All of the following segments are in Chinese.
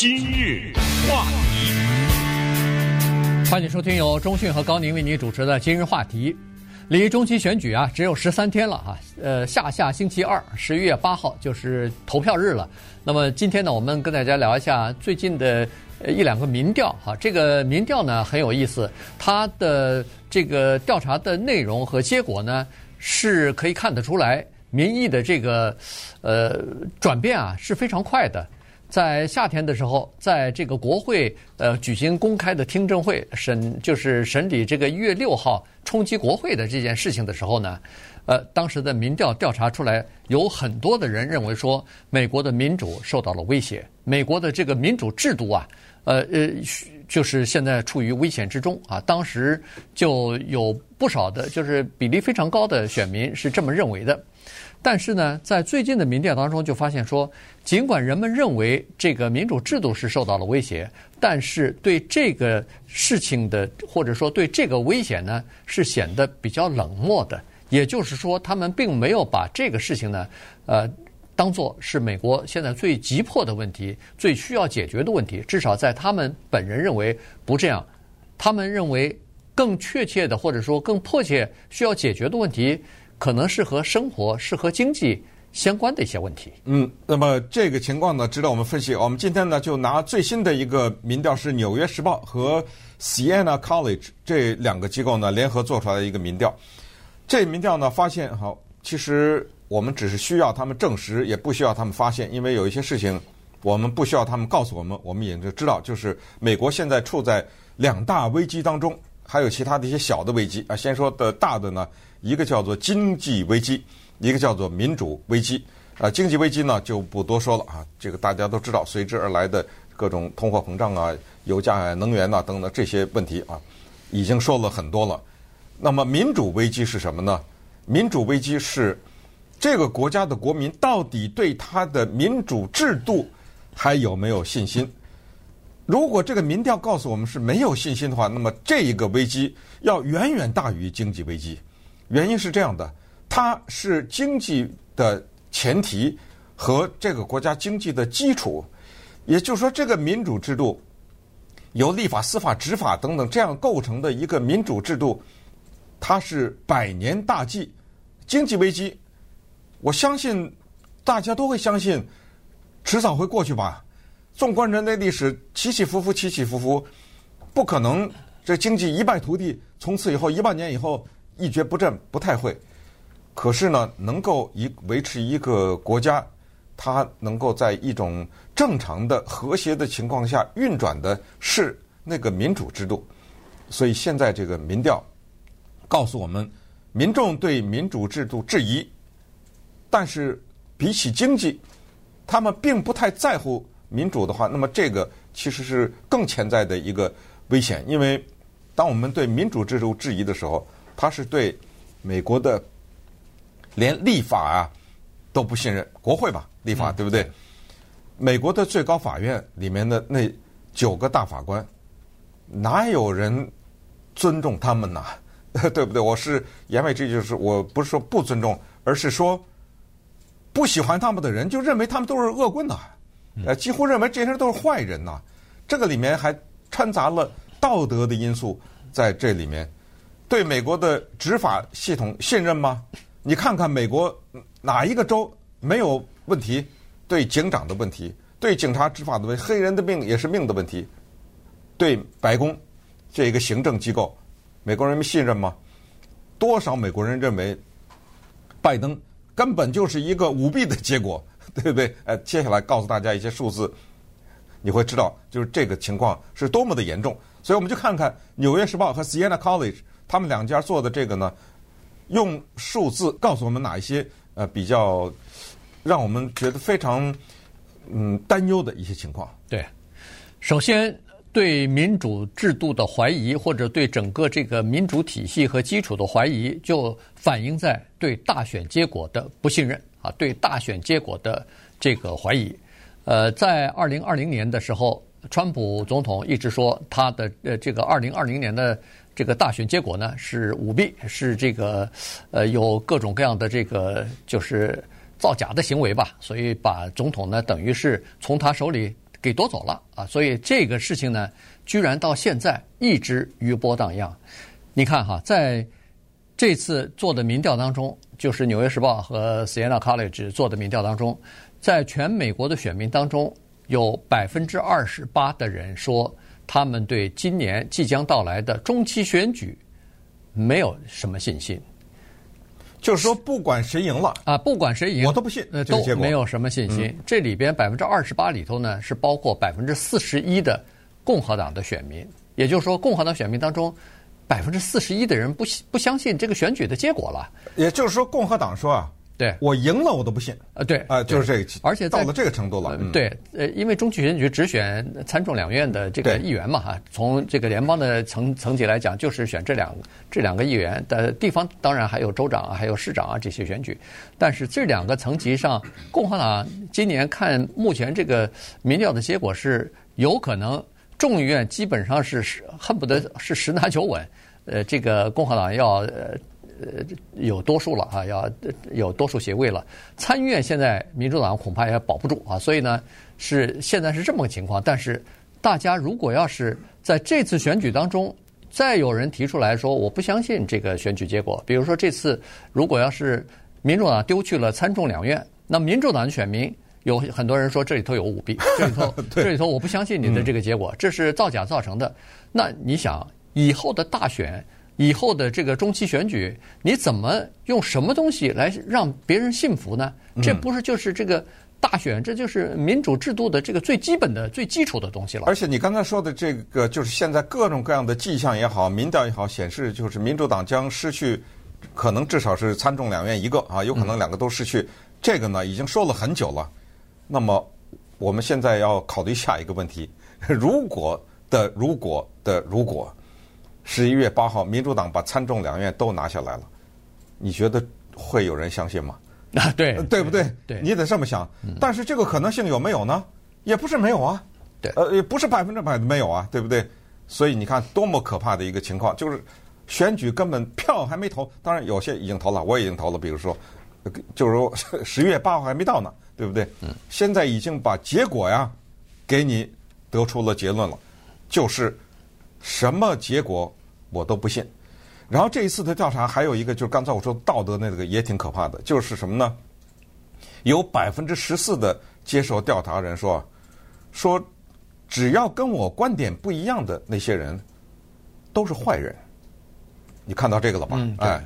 今日话题，欢迎收听由中讯和高宁为您主持的今日话题。离中期选举啊，只有十三天了哈。呃，下下星期二，十一月八号就是投票日了。那么今天呢，我们跟大家聊一下最近的一两个民调哈。这个民调呢很有意思，它的这个调查的内容和结果呢是可以看得出来，民意的这个呃转变啊是非常快的。在夏天的时候，在这个国会呃举行公开的听证会审，就是审理这个一月六号冲击国会的这件事情的时候呢，呃，当时的民调调查出来，有很多的人认为说，美国的民主受到了威胁，美国的这个民主制度啊，呃呃，就是现在处于危险之中啊。当时就有不少的，就是比例非常高的选民是这么认为的。但是呢，在最近的民调当中，就发现说，尽管人们认为这个民主制度是受到了威胁，但是对这个事情的，或者说对这个危险呢，是显得比较冷漠的。也就是说，他们并没有把这个事情呢，呃，当做是美国现在最急迫的问题、最需要解决的问题。至少在他们本人认为不这样，他们认为更确切的，或者说更迫切需要解决的问题。可能是和生活、是和经济相关的一些问题。嗯，那么这个情况呢，值得我们分析。我们今天呢，就拿最新的一个民调，是《纽约时报》和 Siena College 这两个机构呢联合做出来的一个民调。这民调呢，发现好，其实我们只是需要他们证实，也不需要他们发现，因为有一些事情我们不需要他们告诉我们，我们也就知道，就是美国现在处在两大危机当中，还有其他的一些小的危机啊。先说的大的呢。一个叫做经济危机，一个叫做民主危机。啊，经济危机呢就不多说了啊，这个大家都知道，随之而来的各种通货膨胀啊、油价啊、能源啊等等这些问题啊，已经说了很多了。那么民主危机是什么呢？民主危机是这个国家的国民到底对他的民主制度还有没有信心？如果这个民调告诉我们是没有信心的话，那么这一个危机要远远大于经济危机。原因是这样的，它是经济的前提和这个国家经济的基础，也就是说，这个民主制度由立法、司法、执法等等这样构成的一个民主制度，它是百年大计。经济危机，我相信大家都会相信，迟早会过去吧。纵观人类历史，起起伏伏，起起伏伏，不可能这经济一败涂地，从此以后一万年以后。一蹶不振不太会，可是呢，能够一维持一个国家，它能够在一种正常的和谐的情况下运转的是那个民主制度。所以现在这个民调告诉我们，民众对民主制度质疑，但是比起经济，他们并不太在乎民主的话，那么这个其实是更潜在的一个危险，因为当我们对民主制度质疑的时候。他是对美国的连立法啊都不信任，国会吧，立法对不对？美国的最高法院里面的那九个大法官，哪有人尊重他们呢？对不对？我是言外之意，就是我不是说不尊重，而是说不喜欢他们的人就认为他们都是恶棍呐，呃，几乎认为这些人都是坏人呐。这个里面还掺杂了道德的因素在这里面。对美国的执法系统信任吗？你看看美国哪一个州没有问题？对警长的问题，对警察执法的问题，黑人的命也是命的问题。对白宫这一个行政机构，美国人民信任吗？多少美国人认为拜登根本就是一个舞弊的结果，对不对？呃，接下来告诉大家一些数字，你会知道就是这个情况是多么的严重。所以我们就看看《纽约时报》和 Sienna College。他们两家做的这个呢，用数字告诉我们哪一些呃比较让我们觉得非常嗯担忧的一些情况。对，首先对民主制度的怀疑，或者对整个这个民主体系和基础的怀疑，就反映在对大选结果的不信任啊，对大选结果的这个怀疑。呃，在二零二零年的时候，川普总统一直说他的呃这个二零二零年的。这个大选结果呢是舞弊，是这个呃有各种各样的这个就是造假的行为吧，所以把总统呢等于是从他手里给夺走了啊！所以这个事情呢，居然到现在一直余波荡漾。你看哈，在这次做的民调当中，就是《纽约时报》和 Siena College 做的民调当中，在全美国的选民当中，有百分之二十八的人说，他们对今年即将到来的中期选举没有什么信心。就是说，不管谁赢了啊，不管谁赢，我都不信，呃，都没有什么信心。嗯、这里边百分之二十八里头呢，是包括百分之四十一的共和党的选民，也就是说，共和党选民当中百分之四十一的人不不相信这个选举的结果了。也就是说，共和党说啊。对，我赢了，我都不信。呃，对，啊，就是这个，而且到了这个程度了。对，呃，因为中期选举只选参众两院的这个议员嘛，哈，从这个联邦的层层级来讲，就是选这两这两个议员的地方，当然还有州长啊，还有市长啊这些选举。但是这两个层级上，共和党今年看目前这个民调的结果是有可能众议院基本上是恨不得是十拿九稳。呃，这个共和党要呃。呃，有多数了啊，要有多数席位了。参议院现在民主党恐怕也保不住啊，所以呢，是现在是这么个情况。但是，大家如果要是在这次选举当中，再有人提出来说我不相信这个选举结果，比如说这次如果要是民主党丢去了参众两院，那民主党的选民有很多人说这里头有舞弊，这里头 这里头我不相信你的这个结果，这是造假造成的。那你想以后的大选？以后的这个中期选举，你怎么用什么东西来让别人信服呢？这不是就是这个大选，这就是民主制度的这个最基本的、最基础的东西了。而且你刚才说的这个，就是现在各种各样的迹象也好，民调也好，显示就是民主党将失去，可能至少是参众两院一个啊，有可能两个都失去。这个呢，已经说了很久了。那么我们现在要考虑下一个问题：如果的如果的如果。十一月八号，民主党把参众两院都拿下来了，你觉得会有人相信吗？啊，对，对不对？对，你得这么想。但是这个可能性有没有呢？也不是没有啊。对，呃，也不是百分之百的没有啊，对不对？所以你看，多么可怕的一个情况，就是选举根本票还没投，当然有些已经投了，我也已经投了。比如说，就是说 十月八号还没到呢，对不对？嗯。现在已经把结果呀给你得出了结论了，就是什么结果？我都不信。然后这一次的调查还有一个，就是刚才我说道德那个也挺可怕的，就是什么呢？有百分之十四的接受调查人说，说只要跟我观点不一样的那些人都是坏人。你看到这个了吧？嗯，哎，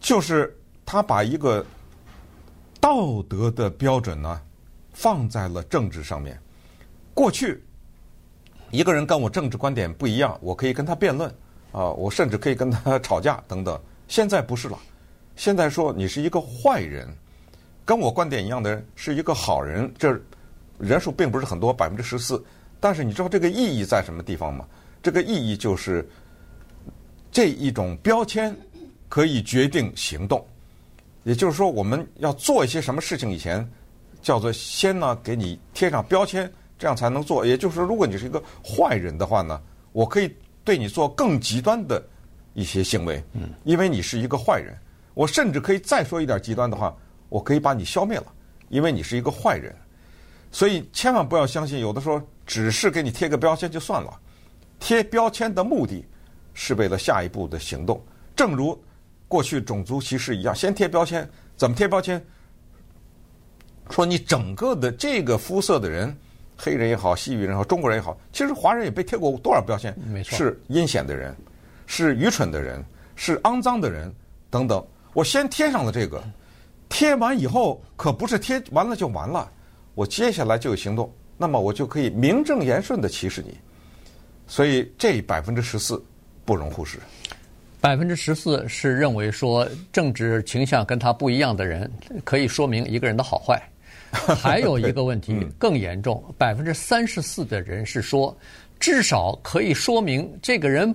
就是他把一个道德的标准呢放在了政治上面。过去一个人跟我政治观点不一样，我可以跟他辩论。啊，我甚至可以跟他吵架等等。现在不是了，现在说你是一个坏人，跟我观点一样的人是一个好人，这人数并不是很多，百分之十四。但是你知道这个意义在什么地方吗？这个意义就是这一种标签可以决定行动。也就是说，我们要做一些什么事情以前，叫做先呢给你贴上标签，这样才能做。也就是说，如果你是一个坏人的话呢，我可以。对你做更极端的一些行为，嗯，因为你是一个坏人，我甚至可以再说一点极端的话，我可以把你消灭了，因为你是一个坏人，所以千万不要相信，有的时候只是给你贴个标签就算了，贴标签的目的是为了下一步的行动，正如过去种族歧视一样，先贴标签，怎么贴标签？说你整个的这个肤色的人。黑人也好，西域人也好，中国人也好，其实华人也被贴过多少标签？没错，是阴险的人，是愚蠢的人，是肮脏的人等等。我先贴上了这个，贴完以后可不是贴完了就完了，我接下来就有行动，那么我就可以名正言顺的歧视你。所以这百分之十四不容忽视。百分之十四是认为说政治倾向跟他不一样的人，可以说明一个人的好坏。还有一个问题更严重，百分之三十四的人是说，至少可以说明这个人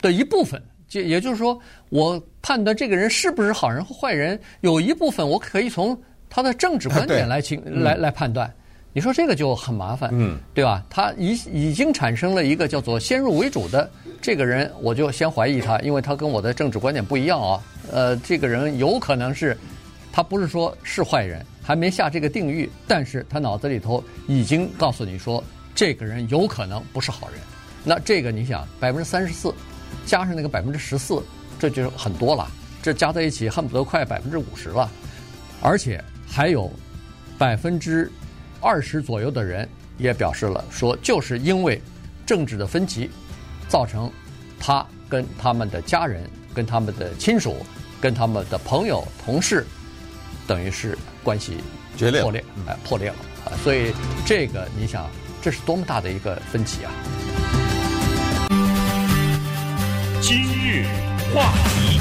的一部分，就也就是说，我判断这个人是不是好人或坏人，有一部分我可以从他的政治观点来请来来判断。你说这个就很麻烦，嗯，对吧？他已已经产生了一个叫做先入为主的这个人，我就先怀疑他，因为他跟我的政治观点不一样啊。呃，这个人有可能是。他不是说是坏人，还没下这个定义，但是他脑子里头已经告诉你说，这个人有可能不是好人。那这个你想，百分之三十四加上那个百分之十四，这就很多了。这加在一起恨不得快百分之五十了，而且还有百分之二十左右的人也表示了说，就是因为政治的分歧，造成他跟他们的家人、跟他们的亲属、跟他们的朋友、同事，等于是关系决裂、破裂，哎，破裂了啊！所以这个你想，这是多么大的一个分歧啊！今日话题。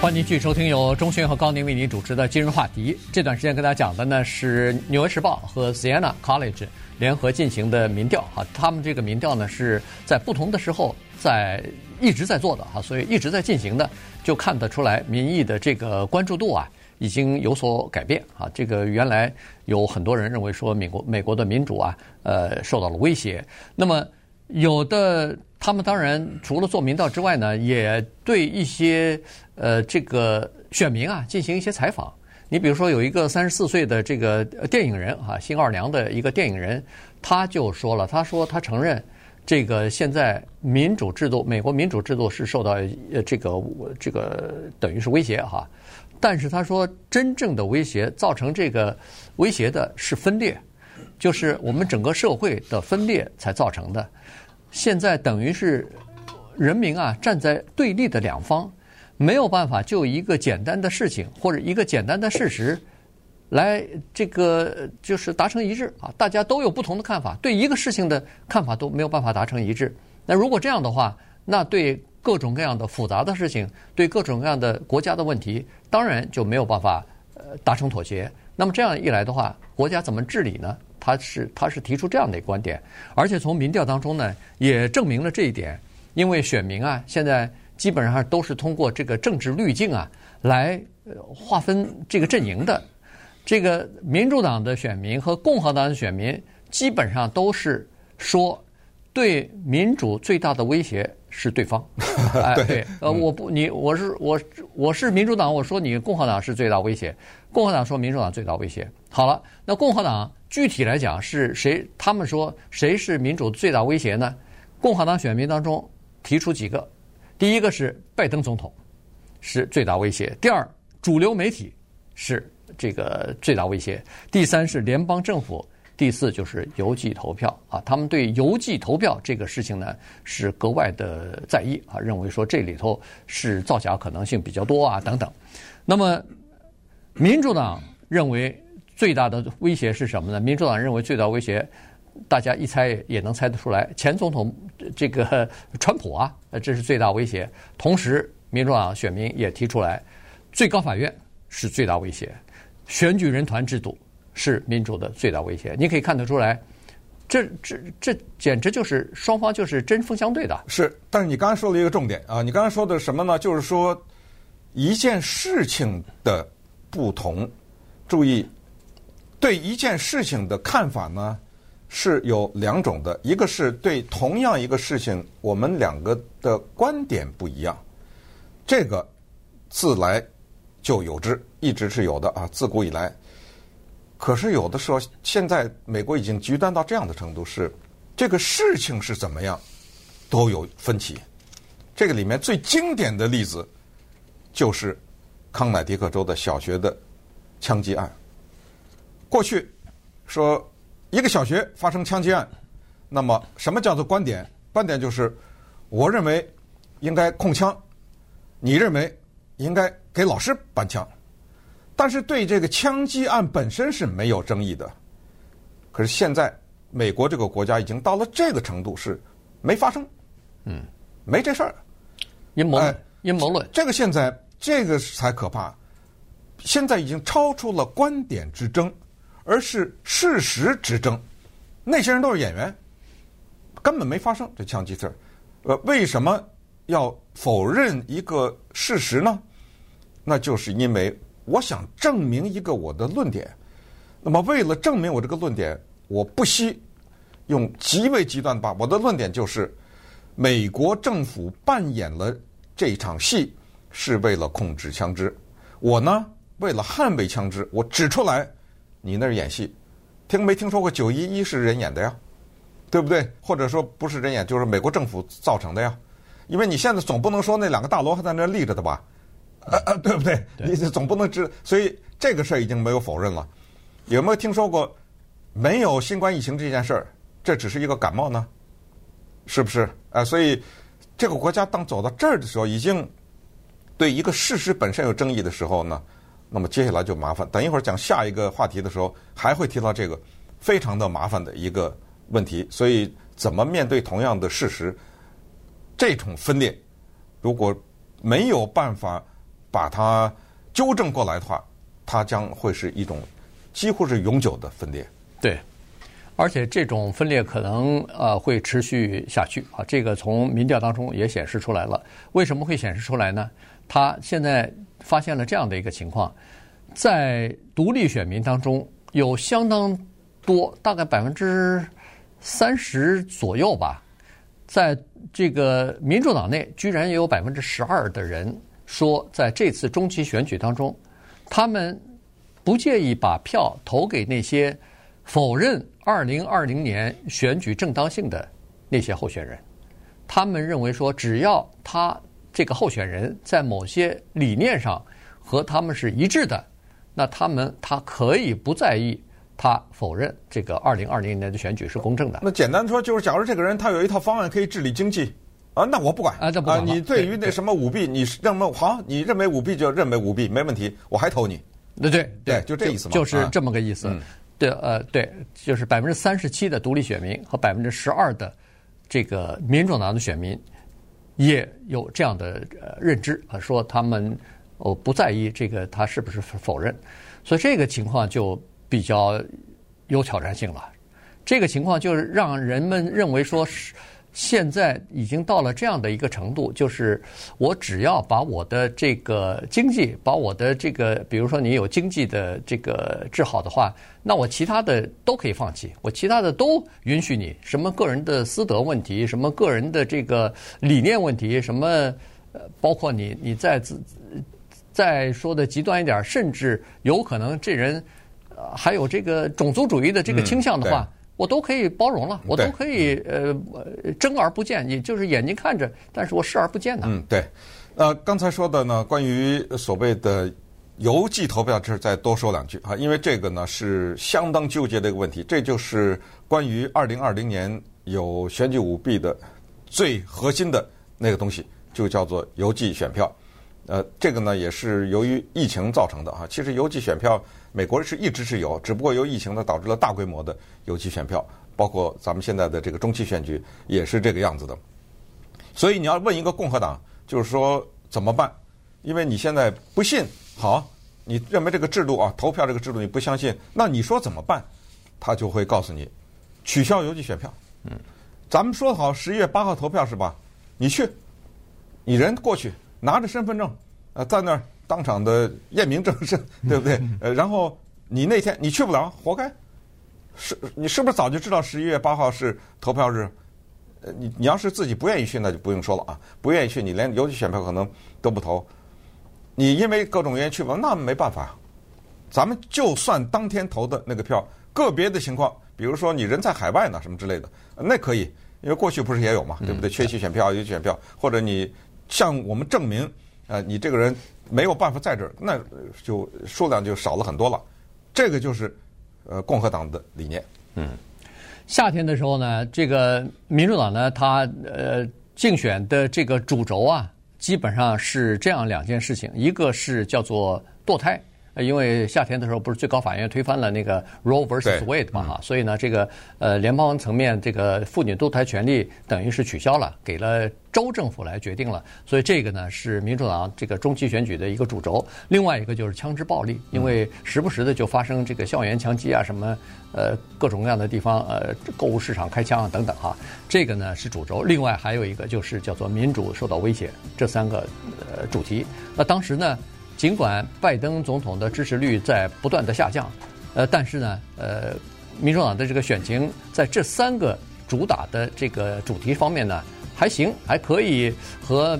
欢迎继续收听由钟迅和高宁为您主持的今日话题。这段时间跟大家讲的呢是《纽约时报》和 Siena College 联合进行的民调啊，他们这个民调呢是在不同的时候在一直在做的啊，所以一直在进行的，就看得出来民意的这个关注度啊已经有所改变啊。这个原来有很多人认为说美国美国的民主啊呃受到了威胁，那么有的。他们当然除了做民调之外呢，也对一些呃这个选民啊进行一些采访。你比如说有一个三十四岁的这个电影人啊，新奥尔良的一个电影人，他就说了，他说他承认这个现在民主制度，美国民主制度是受到呃这个这个等于是威胁哈。但是他说真正的威胁造成这个威胁的是分裂，就是我们整个社会的分裂才造成的。现在等于是人民啊站在对立的两方，没有办法就一个简单的事情或者一个简单的事实来这个就是达成一致啊，大家都有不同的看法，对一个事情的看法都没有办法达成一致。那如果这样的话，那对各种各样的复杂的事情，对各种各样的国家的问题，当然就没有办法呃达成妥协。那么这样一来的话，国家怎么治理呢？他是他是提出这样的一个观点，而且从民调当中呢，也证明了这一点。因为选民啊，现在基本上都是通过这个政治滤镜啊来划分这个阵营的。这个民主党的选民和共和党的选民基本上都是说，对民主最大的威胁是对方。哎，对，呃，我不，你我是我我是民主党，我说你共和党是最大威胁。共和党说民主党最大威胁。好了，那共和党。具体来讲是谁？他们说谁是民主最大威胁呢？共和党选民当中提出几个，第一个是拜登总统是最大威胁，第二主流媒体是这个最大威胁，第三是联邦政府，第四就是邮寄投票啊。他们对邮寄投票这个事情呢是格外的在意啊，认为说这里头是造假可能性比较多啊等等。那么民主党认为。最大的威胁是什么呢？民主党认为最大威胁，大家一猜也能猜得出来，前总统这个 川普啊，这是最大威胁。同时，民主党选民也提出来，最高法院是最大威胁，选举人团制度是民主的最大威胁。你可以看得出来，这这这简直就是双方就是针锋相对的。是，但是你刚才说了一个重点啊，你刚才说的什么呢？就是说一件事情的不同，注意。对一件事情的看法呢，是有两种的。一个是对同样一个事情，我们两个的观点不一样，这个自来就有之，一直是有的啊，自古以来。可是有的时候，现在美国已经极端到这样的程度，是这个事情是怎么样都有分歧。这个里面最经典的例子就是康乃狄克州的小学的枪击案。过去说一个小学发生枪击案，那么什么叫做观点？观点就是我认为应该控枪，你认为应该给老师搬枪。但是对这个枪击案本身是没有争议的。可是现在美国这个国家已经到了这个程度，是没发生，嗯，没这事儿，阴谋论，阴谋论，这个现在这个才可怕，现在已经超出了观点之争。而是事实之争，那些人都是演员，根本没发生这枪击事儿。呃，为什么要否认一个事实呢？那就是因为我想证明一个我的论点。那么为了证明我这个论点，我不惜用极为极端的把我的论点就是，美国政府扮演了这场戏是为了控制枪支。我呢，为了捍卫枪支，我指出来。你那儿演戏，听没听说过九一一是人演的呀？对不对？或者说不是人演，就是美国政府造成的呀？因为你现在总不能说那两个大楼还在那立着的吧？呃呃，对不对？你总不能知，所以这个事儿已经没有否认了。有没有听说过没有新冠疫情这件事儿？这只是一个感冒呢？是不是？啊，所以这个国家当走到这儿的时候，已经对一个事实本身有争议的时候呢，那么接下来就麻烦。等一会儿讲下一个话题的时候，还会提到这个非常的麻烦的一个。问题，所以怎么面对同样的事实？这种分裂，如果没有办法把它纠正过来的话，它将会是一种几乎是永久的分裂。对，而且这种分裂可能呃会持续下去啊。这个从民调当中也显示出来了。为什么会显示出来呢？他现在发现了这样的一个情况，在独立选民当中有相当多，大概百分之。三十左右吧，在这个民主党内，居然也有百分之十二的人说，在这次中期选举当中，他们不介意把票投给那些否认二零二零年选举正当性的那些候选人。他们认为说，只要他这个候选人在某些理念上和他们是一致的，那他们他可以不在意。他否认这个二零二零年的选举是公正的。那简单说就是，假如这个人他有一套方案可以治理经济，啊，那我不管啊，这不管。你对于那什么舞弊，你认为好，你认为舞弊就认为舞弊，没问题，我还投你。那对对，就这意思嘛。就是这么个意思。对，呃，对，就是百分之三十七的独立选民和百分之十二的这个民主党的选民也有这样的呃认知啊，说他们哦不在意这个他是不是否认，所以这个情况就。比较有挑战性了，这个情况就是让人们认为说，是现在已经到了这样的一个程度，就是我只要把我的这个经济，把我的这个，比如说你有经济的这个治好的话，那我其他的都可以放弃，我其他的都允许你，什么个人的私德问题，什么个人的这个理念问题，什么呃，包括你你再自再说的极端一点，甚至有可能这人呃。还有这个种族主义的这个倾向的话，我都可以包容了，我都可以呃睁而不见，也就是眼睛看着，但是我视而不见的。嗯，对。呃，刚才说的呢，关于所谓的邮寄投票，这再多说两句啊，因为这个呢是相当纠结的一个问题。这就是关于二零二零年有选举舞弊的最核心的那个东西，就叫做邮寄选票。呃，这个呢也是由于疫情造成的哈。其实邮寄选票，美国是一直是有，只不过由疫情呢导致了大规模的邮寄选票，包括咱们现在的这个中期选举也是这个样子的。所以你要问一个共和党，就是说怎么办？因为你现在不信，好，你认为这个制度啊，投票这个制度你不相信，那你说怎么办？他就会告诉你，取消邮寄选票。嗯，咱们说好十一月八号投票是吧？你去，你人过去。拿着身份证，呃，在那儿当场的验明正身，对不对？呃，然后你那天你去不了，活该。是，你是不是早就知道十一月八号是投票日？呃，你你要是自己不愿意去，那就不用说了啊。不愿意去，你连邮寄选票可能都不投。你因为各种原因去不了，那没办法。咱们就算当天投的那个票，个别的情况，比如说你人在海外呢，什么之类的，那可以，因为过去不是也有嘛，对不对？缺席选票、邮寄选票，或者你。向我们证明，呃，你这个人没有办法在这儿，那就数量就少了很多了。这个就是呃共和党的理念。嗯，夏天的时候呢，这个民主党呢，他呃竞选的这个主轴啊，基本上是这样两件事情，一个是叫做堕胎。因为夏天的时候不是最高法院推翻了那个 Roe vs Wade 嘛哈，所以呢，这个呃联邦层面这个妇女堕胎权利等于是取消了，给了州政府来决定了。所以这个呢是民主党这个中期选举的一个主轴。另外一个就是枪支暴力，因为时不时的就发生这个校园枪击啊，什么呃各种各样的地方呃购物市场开枪啊等等哈，这个呢是主轴。另外还有一个就是叫做民主受到威胁，这三个呃主题。那当时呢？尽管拜登总统的支持率在不断的下降，呃，但是呢，呃，民主党的这个选情在这三个主打的这个主题方面呢，还行，还可以和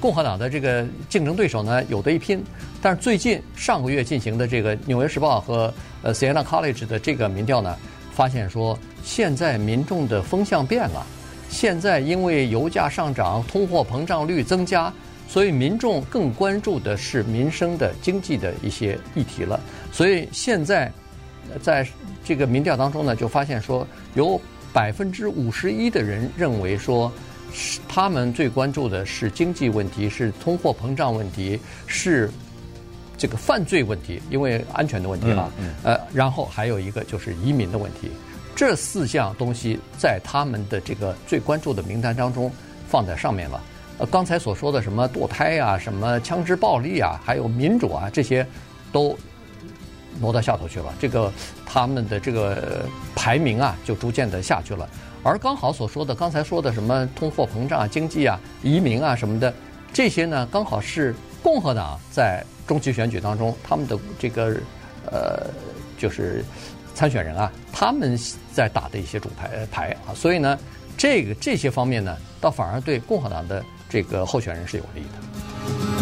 共和党的这个竞争对手呢有得一拼。但是最近上个月进行的这个《纽约时报》和呃 Siena College 的这个民调呢，发现说现在民众的风向变了。现在因为油价上涨、通货膨胀率增加，所以民众更关注的是民生的经济的一些议题了。所以现在在这个民调当中呢，就发现说有百分之五十一的人认为说。是他们最关注的是经济问题，是通货膨胀问题，是这个犯罪问题，因为安全的问题啊。嗯。呃，然后还有一个就是移民的问题，这四项东西在他们的这个最关注的名单当中放在上面了。刚才所说的什么堕胎啊，什么枪支暴力啊，还有民主啊，这些都挪到下头去了。这个他们的这个排名啊，就逐渐的下去了。而刚好所说的刚才说的什么通货膨胀啊、经济啊、移民啊什么的，这些呢，刚好是共和党在中期选举当中他们的这个呃，就是参选人啊，他们在打的一些主牌牌啊，所以呢，这个这些方面呢，倒反而对共和党的这个候选人是有利的。